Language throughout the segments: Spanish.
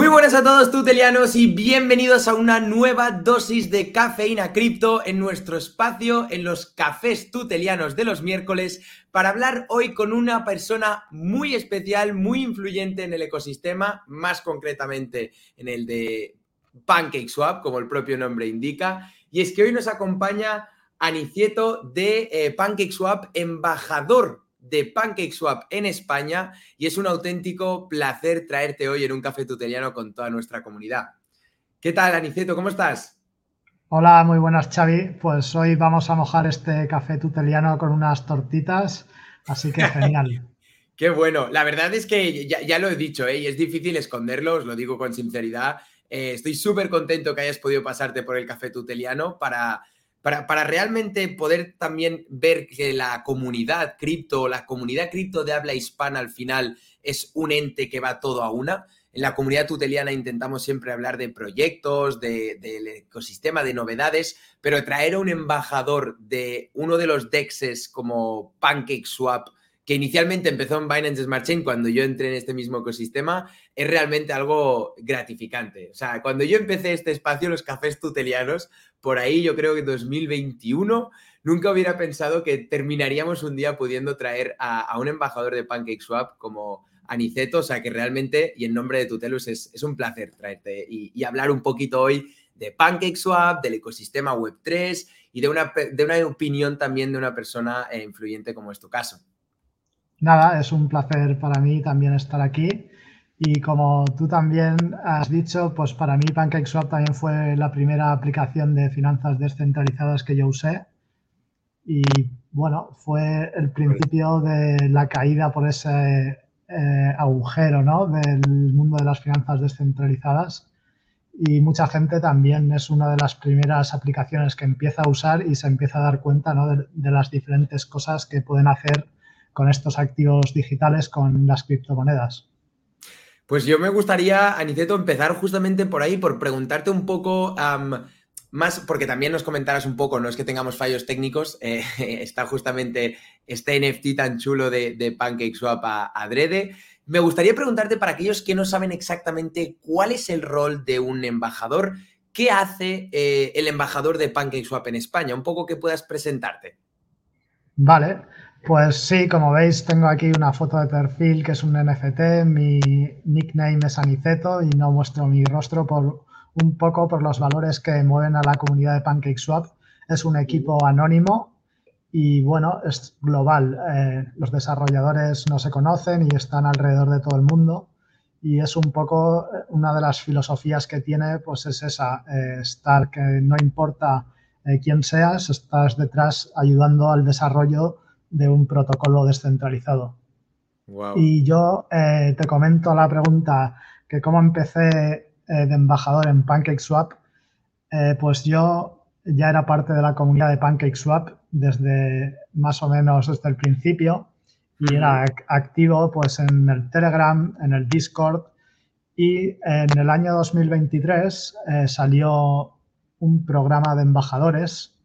Muy buenas a todos tutelianos y bienvenidos a una nueva dosis de cafeína cripto en nuestro espacio en los cafés tutelianos de los miércoles para hablar hoy con una persona muy especial, muy influyente en el ecosistema, más concretamente en el de PancakeSwap, como el propio nombre indica. Y es que hoy nos acompaña Anicieto de eh, PancakeSwap, embajador de PancakeSwap en España y es un auténtico placer traerte hoy en un café tuteliano con toda nuestra comunidad. ¿Qué tal, Aniceto? ¿Cómo estás? Hola, muy buenas, Xavi. Pues hoy vamos a mojar este café tuteliano con unas tortitas, así que genial. Qué bueno. La verdad es que ya, lo he dicho, ¿eh? y es difícil esconderlo, os lo digo con sinceridad. Eh, estoy súper contento que hayas podido pasarte por el café tuteliano para para, realmente poder también ver que la comunidad cripto, la comunidad cripto de habla hispana al final es un ente que va todo a una. En la comunidad tuteliana intentamos siempre hablar de proyectos, del ecosistema, de novedades, pero traer a un embajador de uno de los DEXs como PancakeSwap que inicialmente empezó en Binance Smart Chain cuando yo entré en este mismo ecosistema, es realmente algo gratificante. O sea, cuando yo empecé este espacio, los cafés tutelianos, por ahí yo creo que en 2021, nunca hubiera pensado que terminaríamos un día pudiendo traer a, un embajador de PancakeSwap como Aniceto, o sea que realmente, y en nombre de Tutelus, es, un placer traerte y, hablar un poquito hoy de PancakeSwap, del ecosistema Web3 y de una, de una opinión también de una persona eh, influyente como es tu caso. Nada, es un placer para mí también estar aquí. Y como tú también has dicho, pues para mí PancakeSwap también fue la primera aplicación de finanzas descentralizadas que yo usé. Y bueno, fue el principio de la caída por ese eh, agujero ¿no? del mundo de las finanzas descentralizadas. Y mucha gente también es una de las primeras aplicaciones que empieza a usar y se empieza a dar cuenta ¿no? de, de las diferentes cosas que pueden hacer con estos activos digitales, con las criptomonedas. Pues yo me gustaría, Aniceto, empezar justamente por ahí, por preguntarte un poco más, porque también nos comentaras un poco, no es que tengamos fallos técnicos, eh, está justamente este NFT tan chulo de, de PancakeSwap a, adrede. Me gustaría preguntarte para aquellos que no saben exactamente cuál es el rol de un embajador, ¿qué hace eh, el embajador de PancakeSwap en España? Un poco que puedas presentarte. Vale, pues sí, como veis, tengo aquí una foto de perfil que es un NFT. Mi nickname es Aniceto y no muestro mi rostro por un poco por los valores que mueven a la comunidad de PancakeSwap. Es un equipo anónimo y bueno, es global. Eh, los desarrolladores no se conocen y están alrededor de todo el mundo. Y es un poco eh, una de las filosofías que tiene, pues es esa, eh, estar que no importa quién seas, estás detrás ayudando al desarrollo de un protocolo descentralizado. Y yo eh, te comento la pregunta que cómo empecé eh, de embajador en PancakeSwap, eh, pues yo ya era parte de la comunidad de PancakeSwap desde más o menos desde el principio. Y era activo pues en el Telegram, en el Discord. Y en el año 2023 salió un programa de embajadores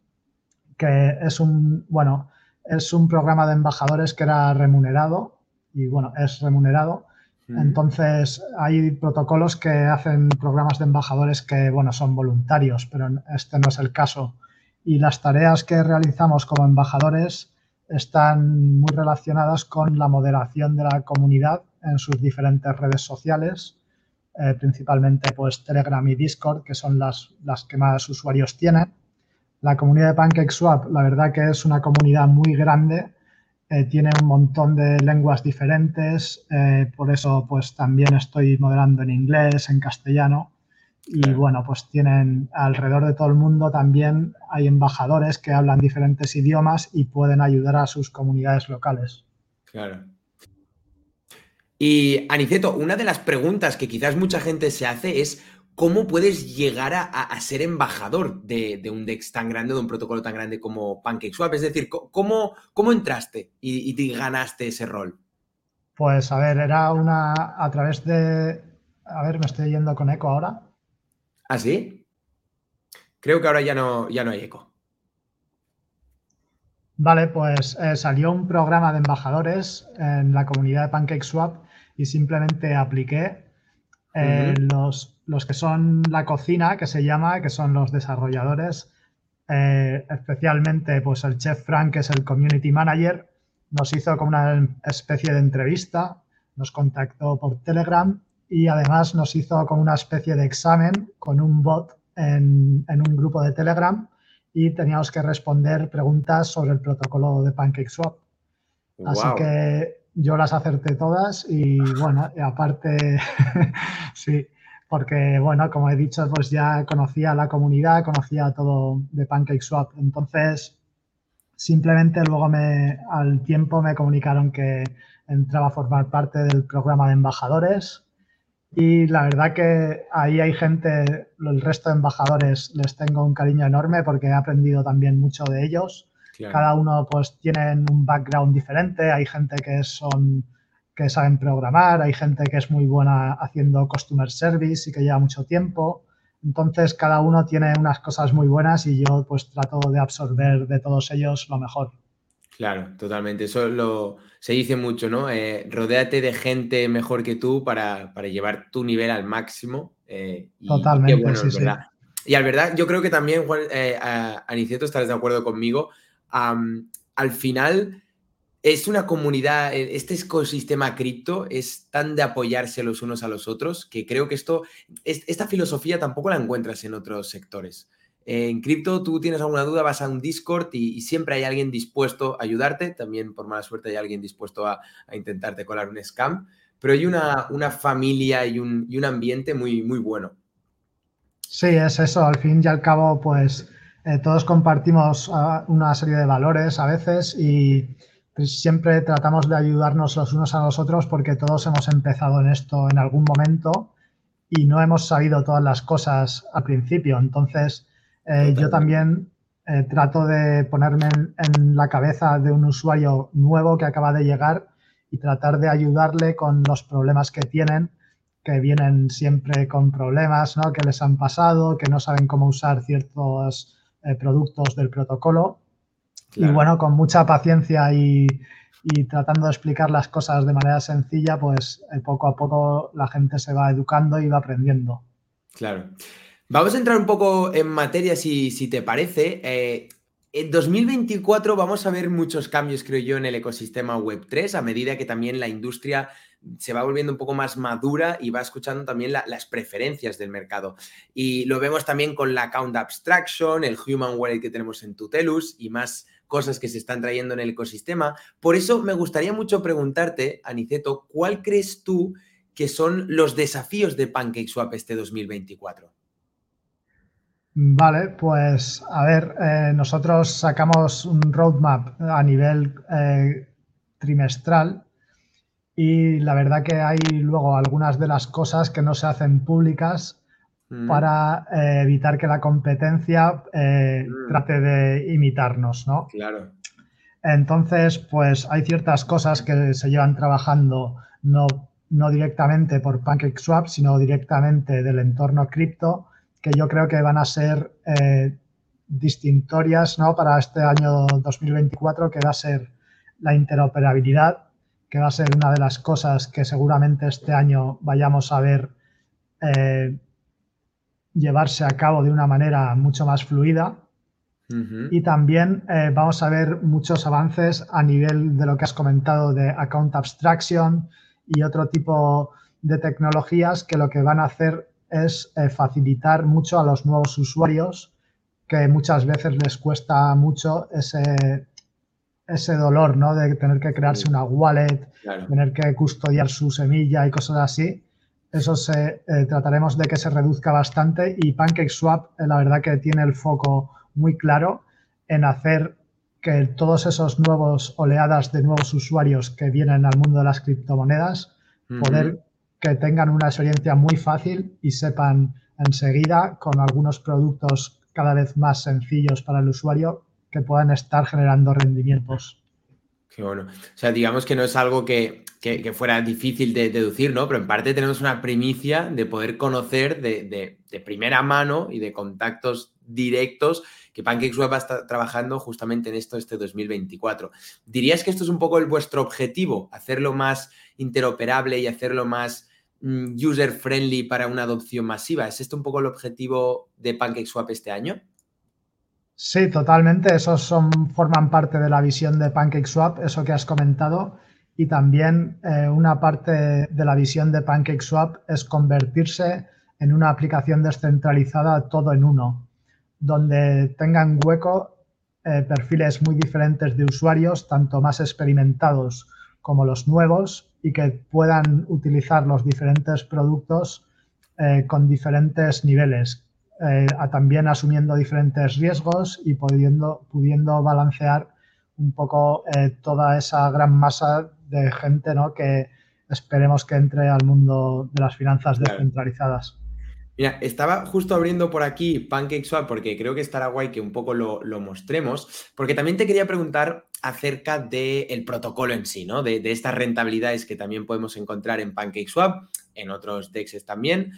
que es un, bueno, es un programa de embajadores que era remunerado y bueno, es remunerado. Entonces hay protocolos que hacen programas de embajadores que bueno, son voluntarios, pero este no es el caso. Y las tareas que realizamos como embajadores están muy relacionadas con la moderación de la comunidad en sus diferentes redes sociales, eh, principalmente pues Telegram y Discord, que son las, las que más usuarios tienen la comunidad de PancakeSwap, la verdad que es una comunidad muy grande, eh, tiene un montón de lenguas diferentes, eh, por eso pues también estoy moderando en inglés, en castellano y bueno, pues tienen alrededor de todo el mundo también hay embajadores que hablan diferentes idiomas y pueden ayudar a sus comunidades locales. Claro. Y Aniceto, una de las preguntas que quizás mucha gente se hace es ¿cómo puedes llegar a, ser embajador de, un DEX tan grande, de un protocolo tan grande como PancakeSwap? Es decir, ¿cómo, cómo entraste y, ganaste ese rol? Pues a ver, era una a través de... A ver, me estoy yendo con eco ahora. ¿Ah, sí? Creo que ahora ya no, ya no hay eco. Vale, pues eh, salió un programa de embajadores en la comunidad de PancakeSwap y simplemente apliqué Eh, los, los, que son la cocina, que se llama, que son los desarrolladores, eh, especialmente pues el chef Frank, que es el community manager, nos hizo como una especie de entrevista, nos contactó por Telegram y además nos hizo como una especie de examen con un bot en, un grupo de Telegram y teníamos que responder preguntas sobre el protocolo de PancakeSwap. Así que yo las acerté todas y bueno, aparte, sí, porque bueno, como he dicho, pues ya conocía la comunidad, conocía todo de PancakeSwap. Entonces, simplemente luego me, al tiempo me comunicaron que entraba a formar parte del programa de embajadores y la verdad que ahí hay gente, el resto de embajadores les tengo un cariño enorme porque he aprendido también mucho de ellos. Cada uno pues tienen un background diferente, hay gente que son que saben programar, hay gente que es muy buena haciendo customer service y que lleva mucho tiempo. Entonces cada uno tiene unas cosas muy buenas y yo pues trato de absorber de todos ellos lo mejor. Claro, totalmente. Eso lo, se dice mucho, ¿no? Eh, rodéate de gente mejor que tú para, llevar tu nivel al máximo. Eh, totalmente, sí, sí. Y al verdad, yo creo que también, Juan, eh, Aniceto, estarás de acuerdo conmigo. al final, es una comunidad, este ecosistema cripto es tan de apoyarse los unos a los otros que creo que esto, esta filosofía tampoco la encuentras en otros sectores. En cripto, tú tienes alguna duda, vas a un Discord y, siempre hay alguien dispuesto a ayudarte. También, por mala suerte, hay alguien dispuesto a, intentarte colar un scam. Pero hay una, una familia y un, un, ambiente muy, muy bueno. Sí, es eso. Al fin y al cabo, pues eh, todos compartimos ah, una serie de valores a veces y pues, siempre tratamos de ayudarnos los unos a los otros porque todos hemos empezado en esto en algún momento y no hemos sabido todas las cosas al principio. Entonces, eh, yo también eh, trato de ponerme en, la cabeza de un usuario nuevo que acaba de llegar y tratar de ayudarle con los problemas que tienen, que vienen siempre con problemas ¿no? que les han pasado, que no saben cómo usar ciertos eh, productos del protocolo. Y bueno, con mucha paciencia y, y, tratando de explicar las cosas de manera sencilla, pues poco a poco la gente se va educando y va aprendiendo. Claro. Vamos a entrar un poco en materia, si, si te parece. Eh, en 2024 vamos a ver muchos cambios, creo yo, en el ecosistema Web3, a medida que también la industria se va volviendo un poco más madura y va escuchando también las preferencias del mercado. Y lo vemos también con la Account Abstraction, el Human Wallet que tenemos en Tutelus y más cosas que se están trayendo en el ecosistema. Por eso me gustaría mucho preguntarte, Aniceto, ¿cuál crees tú que son los desafíos de PancakeSwap este 2024? Vale, pues a ver, eh, nosotros sacamos un roadmap a nivel eh, trimestral y la verdad que hay luego algunas de las cosas que no se hacen públicas mm. para eh, evitar que la competencia mm. trate de imitarnos, ¿no? Claro. Entonces, pues hay ciertas cosas que se llevan trabajando no, no directamente por PancakeSwap, sino directamente del entorno cripto que yo creo que van a ser eh, distintorias ¿no? para este año 2024, que va a ser la interoperabilidad, que va a ser una de las cosas que seguramente este año vayamos a ver eh, llevarse a cabo de una manera mucho más fluida. Y también eh, vamos a ver muchos avances a nivel de lo que has comentado de account abstraction y otro tipo de tecnologías que lo que van a hacer es eh, facilitar mucho a los nuevos usuarios que muchas veces les cuesta mucho ese, ese dolor, ¿no? De tener que crearse una wallet, tener que custodiar su semilla y cosas así. Eso se, eh, trataremos de que se reduzca bastante y PancakeSwap, eh, la verdad que tiene el foco muy claro en hacer que todos esos nuevos oleadas de nuevos usuarios que vienen al mundo de las criptomonedas, poder que tengan una experiencia muy fácil y sepan enseguida con algunos productos cada vez más sencillos para el usuario que puedan estar generando rendimientos. Qué bueno. O sea, digamos que no es algo que, fuera difícil de deducir, ¿no? Pero en parte tenemos una primicia de poder conocer de, primera mano y de contactos directos que PancakeSwap va a estar trabajando justamente en esto este 2024. ¿Dirías que esto es un poco el vuestro objetivo? Hacerlo más interoperable y hacerlo más mm, user friendly para una adopción masiva. ¿Es esto un poco el objetivo de PancakeSwap este año? Sí, totalmente. Esos son, forman parte de la visión de PancakeSwap, eso que has comentado. Y también eh, una parte de la visión de PancakeSwap es convertirse en una aplicación descentralizada todo en uno, donde tengan hueco eh, perfiles muy diferentes de usuarios, tanto más experimentados como los nuevos, y que puedan utilizar los diferentes productos eh, con diferentes niveles, eh, también asumiendo diferentes riesgos y pudiendo, pudiendo balancear un poco eh, toda esa gran masa de gente ¿no? que esperemos que entre al mundo de las finanzas descentralizadas. Mira, estaba justo abriendo por aquí PancakeSwap porque creo que estará guay que un poco lo, mostremos, porque también te quería preguntar acerca del protocolo en sí, ¿no? De, de, estas rentabilidades que también podemos encontrar en PancakeSwap, en otros DEXs también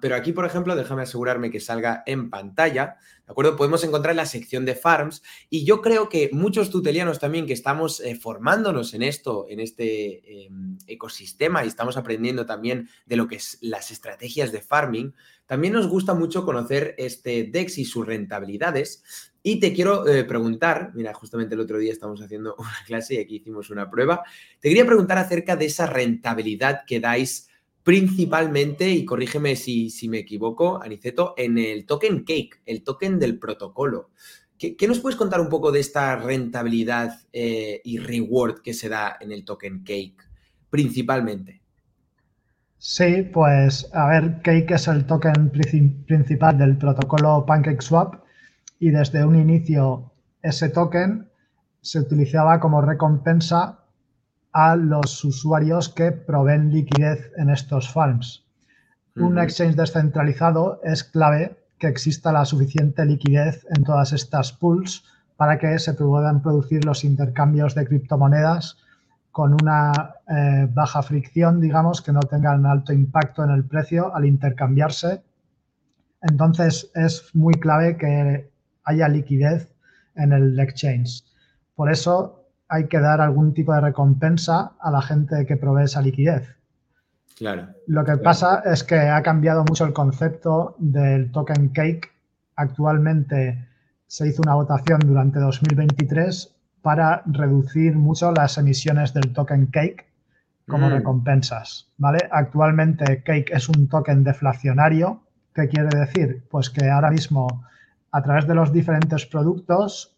pero aquí, por ejemplo, déjame asegurarme que salga en pantalla, ¿de acuerdo? Podemos encontrar la sección de farms y yo creo que muchos tutelianos también que estamos eh, formándonos en esto, en este em, ecosistema y estamos aprendiendo también de lo que es las estrategias de farming, también nos gusta mucho conocer este DEX y sus rentabilidades. Y te quiero eh, preguntar, mira, justamente el otro día estamos haciendo una clase y aquí hicimos una prueba, te quería preguntar acerca de esa rentabilidad que dais principalmente, y corrígeme si, si, me equivoco, Aniceto, en el token cake, el token del protocolo. ¿Qué, nos puedes contar un poco de esta rentabilidad eh, y reward que se da en el token cake, principalmente? Sí, pues a ver, Cake es el token principal del protocolo PancakeSwap y desde un inicio ese token se utilizaba como recompensa a los usuarios que proveen liquidez en estos farms. Un exchange descentralizado es clave que exista la suficiente liquidez en todas estas pools para que se puedan producir los intercambios de criptomonedas con una eh, baja fricción, digamos, que no tengan alto impacto en el precio al intercambiarse. Entonces es muy clave que haya liquidez en el exchange. Por eso hay que dar algún tipo de recompensa a la gente que provee esa liquidez. Claro. Lo que pasa es que ha cambiado mucho el concepto del token cake. Actualmente se hizo una votación durante 2023 para reducir mucho las emisiones del token cake como mm. recompensas, ¿vale? Actualmente cake es un token deflacionario. ¿Qué quiere decir? Pues que ahora mismo a través de los diferentes productos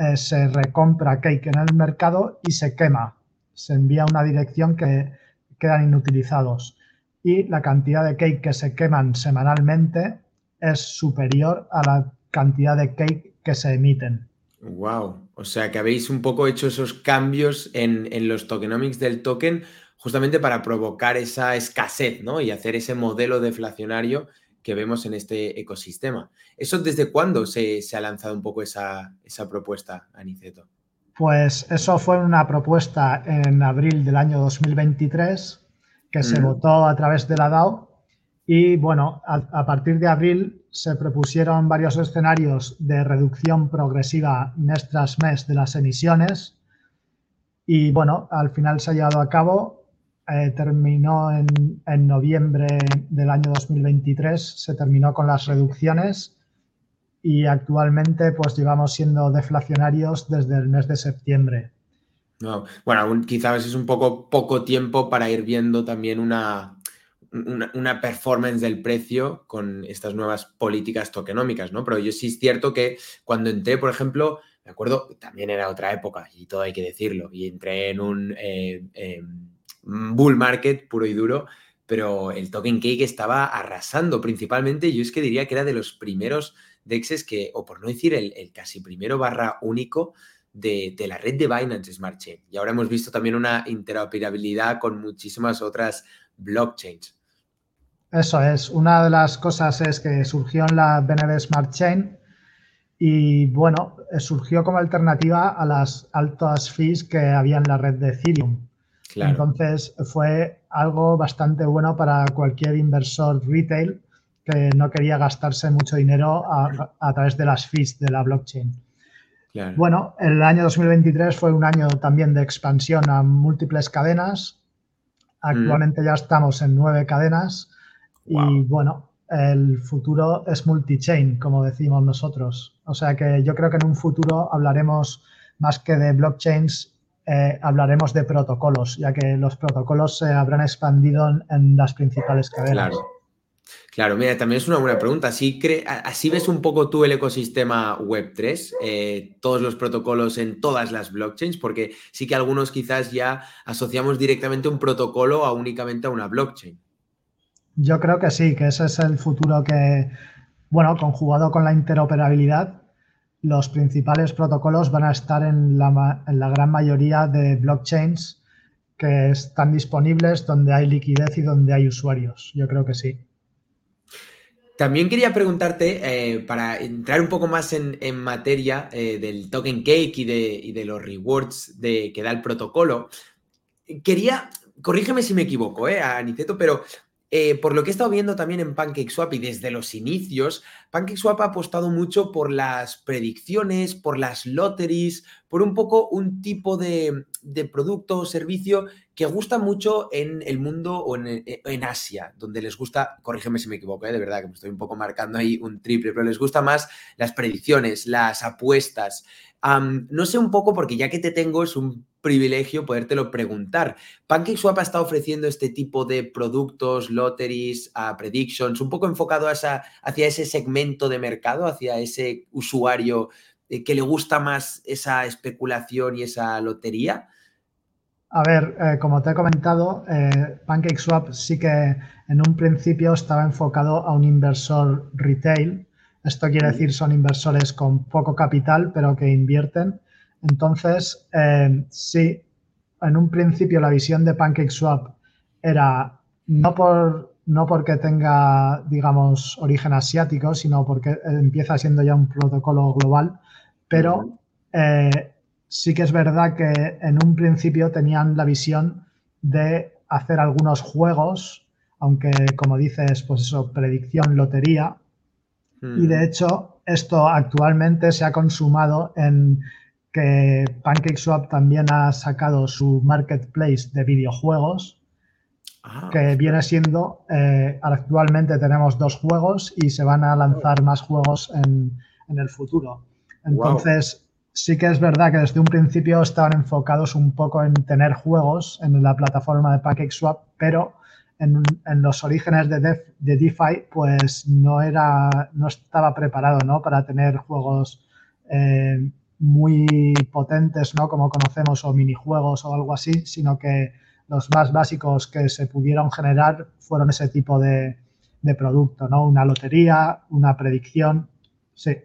eh, se recompra cake en el mercado y se quema. Se envía a una dirección que quedan inutilizados. Y la cantidad de cake que se queman semanalmente es superior a la cantidad de cake que se emiten. Wow, o sea que habéis un poco hecho esos cambios en, en, los tokenomics del token justamente para provocar esa escasez, ¿no? Y hacer ese modelo deflacionario que vemos en este ecosistema. ¿Eso desde cuándo se, ha lanzado un poco esa, propuesta, Aniceto? Pues eso fue una propuesta en abril del año 2023 que se votó a través de la DAO y bueno, a, partir de abril se propusieron varios escenarios de reducción progresiva mes tras mes de las emisiones y bueno, al final se ha llevado a cabo eh, terminó en, noviembre del año 2023, se terminó con las reducciones y actualmente pues llevamos siendo deflacionarios desde el mes de septiembre. No, bueno, quizás es un poco poco tiempo para ir viendo también una, una, performance del precio con estas nuevas políticas tokenómicas, ¿no? Pero yo sí es cierto que cuando entré, por ejemplo, me acuerdo, también era otra época y todo hay que decirlo, y entré en un... Eh, em, bull market puro y duro, pero el token cake estaba arrasando principalmente. Yo es que diría que era de los primeros DEXs que, o por no decir el, casi primero barra único de, la red de Binance Smart Chain. Y ahora hemos visto también una interoperabilidad con muchísimas otras blockchains. Eso es. Una de las cosas es que surgió en la BNB Smart Chain y bueno, surgió como alternativa a las altas fees que había en la red de Ethereum. Entonces fue algo bastante bueno para cualquier inversor retail que no quería gastarse mucho dinero a, través de las fees de la blockchain. Bueno, el año 2023 fue un año también de expansión a múltiples cadenas. Actualmente ya estamos en nueve cadenas y bueno, el futuro es multi-chain, como decimos nosotros. O sea que yo creo que en un futuro hablaremos más que de blockchains, eh, hablaremos de protocolos, ya que los protocolos se habrán expandido en, las principales cadenas. Claro. Claro, mira, también es una buena pregunta. ¿Así, así ves un poco tú el ecosistema Web3, eh, todos los protocolos en todas las blockchains? Porque sí que algunos quizás ya asociamos directamente un protocolo a únicamente a una blockchain. Yo creo que sí, que ese es el futuro que, bueno, conjugado con la interoperabilidad, los principales protocolos van a estar en la, en la gran mayoría de blockchains que están disponibles donde hay liquidez y donde hay usuarios. Yo creo que sí. También quería preguntarte, eh, para entrar un poco más en, materia eh, del token cake y de, los rewards de, que da el protocolo, quería, corrígeme si me equivoco, eh, Aniceto, pero eh, por lo que he estado viendo también en PancakeSwap y desde los inicios, PancakeSwap ha apostado mucho por las predicciones, por las lotteries, por un poco un tipo de, producto o servicio que gusta mucho en el mundo o en, en Asia, donde les gusta, corrígeme si me equivoco, ¿eh? de verdad que me estoy un poco marcando ahí un triple, pero les gusta más las predicciones, las apuestas. no sé un poco, porque ya que te tengo, es un privilegio podértelo preguntar. PancakeSwap ha estado ofreciendo este tipo de productos, lotteries, uh, predictions, un poco enfocado hacia, ese segmento de mercado, hacia ese usuario eh, que le gusta más esa especulación y esa lotería. A ver, eh, como te he comentado, eh, PancakeSwap sí que en un principio estaba enfocado a un inversor retail. Esto quiere decir son inversores con poco capital, pero que invierten entonces, eh, sí, en un principio la visión de PancakeSwap era no, por, no porque tenga, digamos, origen asiático, sino porque empieza siendo ya un protocolo global, pero eh, sí que es verdad que en un principio tenían la visión de hacer algunos juegos, aunque como dices, pues eso, predicción, lotería, y de hecho esto actualmente se ha consumado en que PancakeSwap también ha sacado su marketplace de videojuegos, ah, que viene siendo, eh, actualmente tenemos dos juegos y se van a lanzar más juegos en, el futuro. Entonces, sí que es verdad que desde un principio estaban enfocados un poco en tener juegos en la plataforma de PancakeSwap, pero en, los orígenes de, de, DeFi, pues no, era, no estaba preparado ¿no? para tener juegos eh, muy potentes, ¿no? Como conocemos, o minijuegos o algo así, sino que los más básicos que se pudieron generar fueron ese tipo de, producto, ¿no? Una lotería, una predicción, sí.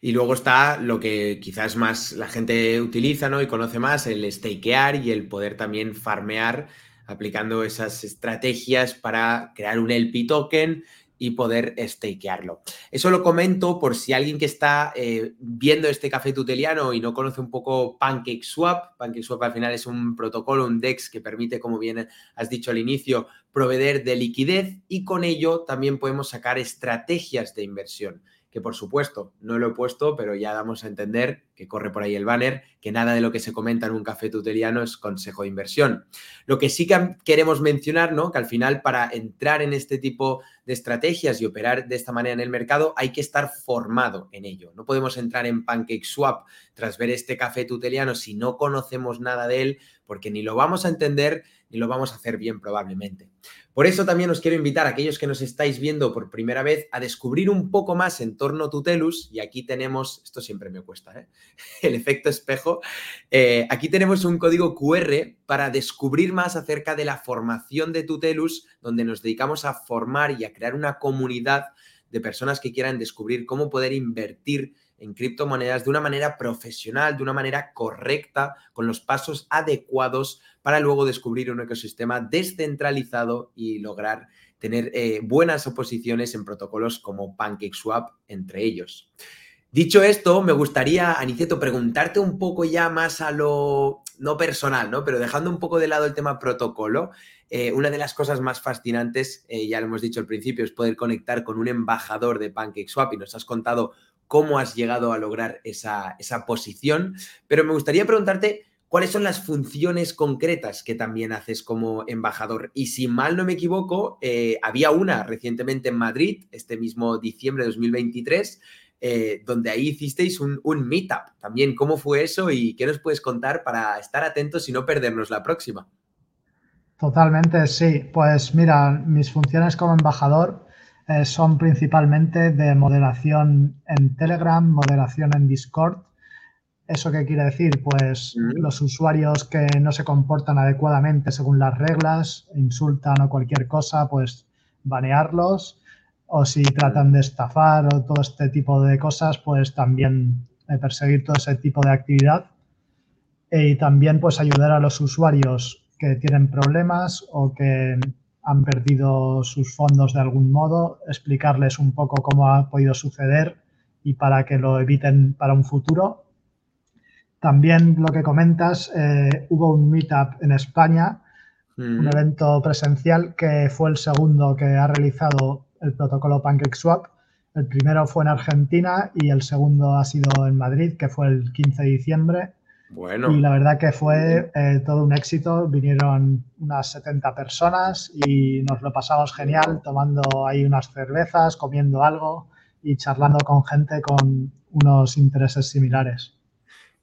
Y luego está lo que quizás más la gente utiliza, ¿no? Y conoce más, el stakear y el poder también farmear aplicando esas estrategias para crear un LP token y poder stakearlo. Eso lo comento por si alguien que está eh, viendo este café tuteliano y no conoce un poco PancakeSwap. PancakeSwap al final es un protocolo, un DEX que permite, como bien has dicho al inicio, proveer de liquidez y con ello también podemos sacar estrategias de inversión que por supuesto no lo he puesto, pero ya damos a entender que corre por ahí el banner, que nada de lo que se comenta en un café tuteliano es consejo de inversión. Lo que sí que queremos mencionar, ¿no? Que al final para entrar en este tipo de estrategias y operar de esta manera en el mercado hay que estar formado en ello. No podemos entrar en PancakeSwap tras ver este café tuteliano si no conocemos nada de él, porque ni lo vamos a entender ni lo vamos a hacer bien probablemente. Por eso también os quiero invitar a aquellos que nos estáis viendo por primera vez a descubrir un poco más en torno a Tutelus. Y aquí tenemos, esto siempre me cuesta, ¿eh? el efecto espejo. Eh, aquí tenemos un código QR para descubrir más acerca de la formación de Tutelus, donde nos dedicamos a formar y a crear una comunidad de personas que quieran descubrir cómo poder invertir en criptomonedas de una manera profesional, de una manera correcta, con los pasos adecuados para luego descubrir un ecosistema descentralizado y lograr tener eh, buenas oposiciones en protocolos como PancakeSwap entre ellos. Dicho esto, me gustaría, Aniceto, preguntarte un poco ya más a lo no personal, ¿no? Pero dejando un poco de lado el tema protocolo, eh, una de las cosas más fascinantes, eh, ya lo hemos dicho al principio, es poder conectar con un embajador de PancakeSwap y nos has contado cómo has llegado a lograr esa, esa posición. Pero me gustaría preguntarte ¿cuáles son las funciones concretas que también haces como embajador? Y si mal no me equivoco, eh, había una recientemente en Madrid, este mismo diciembre de 2023, eh, donde ahí hicisteis un, un, meetup también. ¿Cómo fue eso y qué nos puedes contar para estar atentos y no perdernos la próxima? Totalmente, sí. Pues mira, mis funciones como embajador eh, son principalmente de moderación en Telegram, moderación en Discord. ¿Eso qué quiere decir? Pues los usuarios que no se comportan adecuadamente según las reglas, insultan o cualquier cosa, pues banearlos. O si tratan de estafar o todo este tipo de cosas, pues también eh, perseguir todo ese tipo de actividad. Y también pues ayudar a los usuarios que tienen problemas o que han perdido sus fondos de algún modo, explicarles un poco cómo ha podido suceder y para que lo eviten para un futuro. También lo que comentas, eh, hubo un meetup en España, un evento presencial que fue el segundo que ha realizado el protocolo PancakeSwap. El primero fue en Argentina y el segundo ha sido en Madrid, que fue el 15 de diciembre. Bueno. Y la verdad que fue eh, todo un éxito. Vinieron unas 70 personas y nos lo pasamos genial tomando ahí unas cervezas, comiendo algo y charlando con gente con unos intereses similares.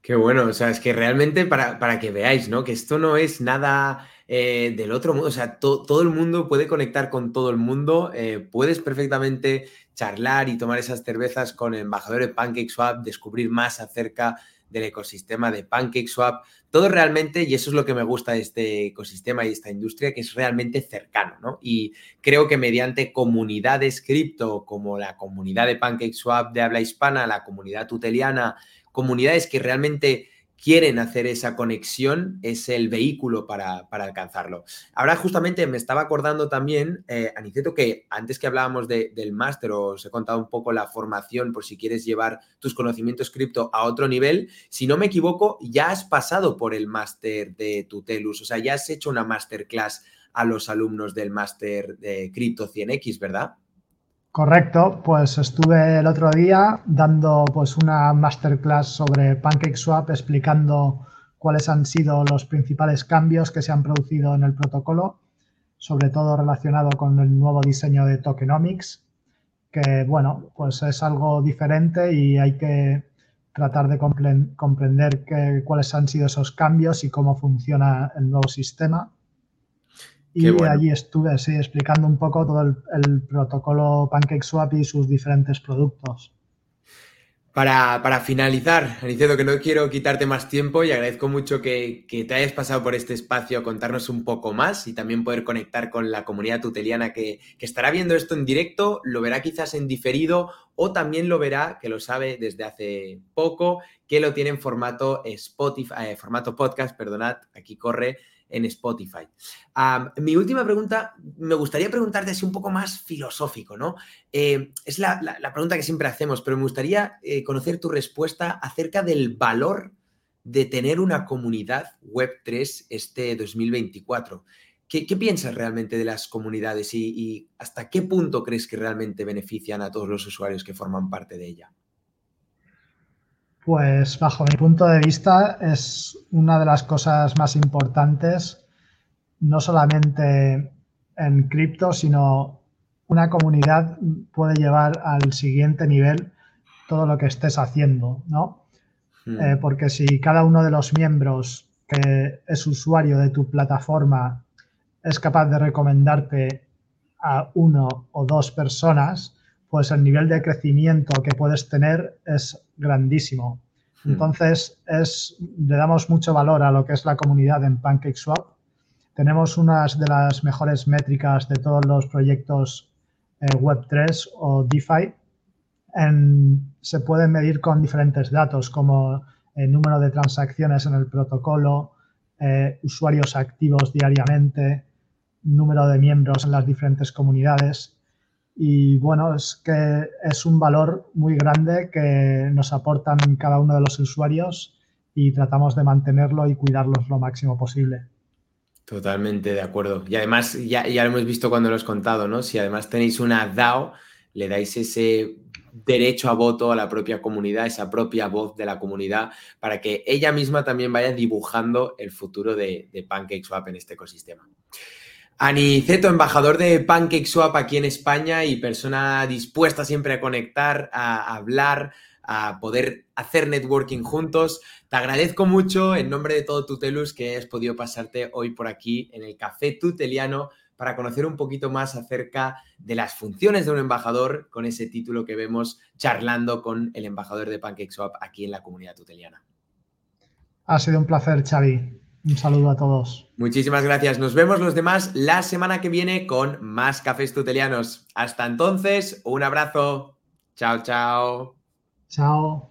Qué bueno, o sea, es que realmente para, para que veáis, ¿no? Que esto no es nada eh, del otro mundo, o sea, todo el mundo puede conectar con todo el mundo, eh, puedes perfectamente charlar y tomar esas cervezas con el embajador de PancakeSwap, descubrir más acerca del ecosistema de PancakeSwap, todo realmente, y eso es lo que me gusta de este ecosistema y esta industria, que es realmente cercano, ¿no? Y creo que mediante comunidades cripto, como la comunidad de PancakeSwap de habla hispana, la comunidad tuteliana, comunidades que realmente quieren hacer esa conexión es el vehículo para, alcanzarlo. Ahora justamente me estaba acordando también, eh, Aniceto, que antes que hablábamos del máster, os he contado un poco la formación por si quieres llevar tus conocimientos cripto a otro nivel. Si no me equivoco, ya has pasado por el máster de Tutelus, o sea, ya has hecho una masterclass a los alumnos del máster de Cripto 100X, ¿verdad? Correcto, pues estuve el otro día dando pues una masterclass sobre PancakeSwap explicando cuáles han sido los principales cambios que se han producido en el protocolo, sobre todo relacionado con el nuevo diseño de tokenomics, que bueno, pues es algo diferente y hay que tratar de comprender cuáles han sido esos cambios y cómo funciona el nuevo sistema. Y allí estuve así explicando un poco todo el, protocolo PancakeSwap y sus diferentes productos. Para, para, finalizar, Aniceto, que no quiero quitarte más tiempo y agradezco mucho que, te hayas pasado por este espacio a contarnos un poco más y también poder conectar con la comunidad tuteliana que, que, estará viendo esto en directo, lo verá quizás en diferido o también lo verá, que lo sabe desde hace poco, que lo tiene en formato Spotify, eh, formato podcast, perdonad, aquí corre, en Spotify. mi última pregunta, me gustaría preguntarte así un poco más filosófico, ¿no? Eh, es la, pregunta que siempre hacemos, pero me gustaría eh, conocer tu respuesta acerca del valor de tener una comunidad Web3 este 2024. ¿Qué, piensas realmente de las comunidades y hasta qué punto crees que realmente benefician a todos los usuarios que forman parte de ella? Pues bajo mi punto de vista es una de las cosas más importantes, no solamente en cripto, sino una comunidad puede llevar al siguiente nivel todo lo que estés haciendo, ¿no? Hmm. Eh, porque si cada uno de los miembros que es usuario de tu plataforma es capaz de recomendarte a uno o dos personas, pues el nivel de crecimiento que puedes tener es grandísimo. Hmm. Entonces, es, le damos mucho valor a lo que es la comunidad en PancakeSwap. Tenemos unas de las mejores métricas de todos los proyectos eh, Web3 o DeFi. se pueden medir con diferentes datos como el número de transacciones en el protocolo, eh, usuarios activos diariamente, número de miembros en las diferentes comunidades. Y bueno, es que es un valor muy grande que nos aportan cada uno de los usuarios y tratamos de mantenerlo y cuidarlos lo máximo posible. Totalmente de acuerdo. Y además, ya, ya lo hemos visto cuando lo has contado, ¿no? Si además tenéis una DAO, le dais ese derecho a voto a la propia comunidad, esa propia voz de la comunidad, para que ella misma también vaya dibujando el futuro de, de PancakeSwap en este ecosistema. Aniceto, embajador de PancakeSwap aquí en España y persona dispuesta siempre a conectar, a hablar, a poder hacer networking juntos. Te agradezco mucho en nombre de todo Tutelus que hayas podido pasarte hoy por aquí en el Café Tuteliano para conocer un poquito más acerca de las funciones de un embajador con ese título que vemos charlando con el embajador de PancakeSwap aquí en la comunidad tuteliana. Ha sido un placer, Xavi. Un saludo a todos. Muchísimas gracias. Nos vemos los demás la semana que viene con más cafés tutelianos. Hasta entonces, un abrazo. Chao, chao. Chao.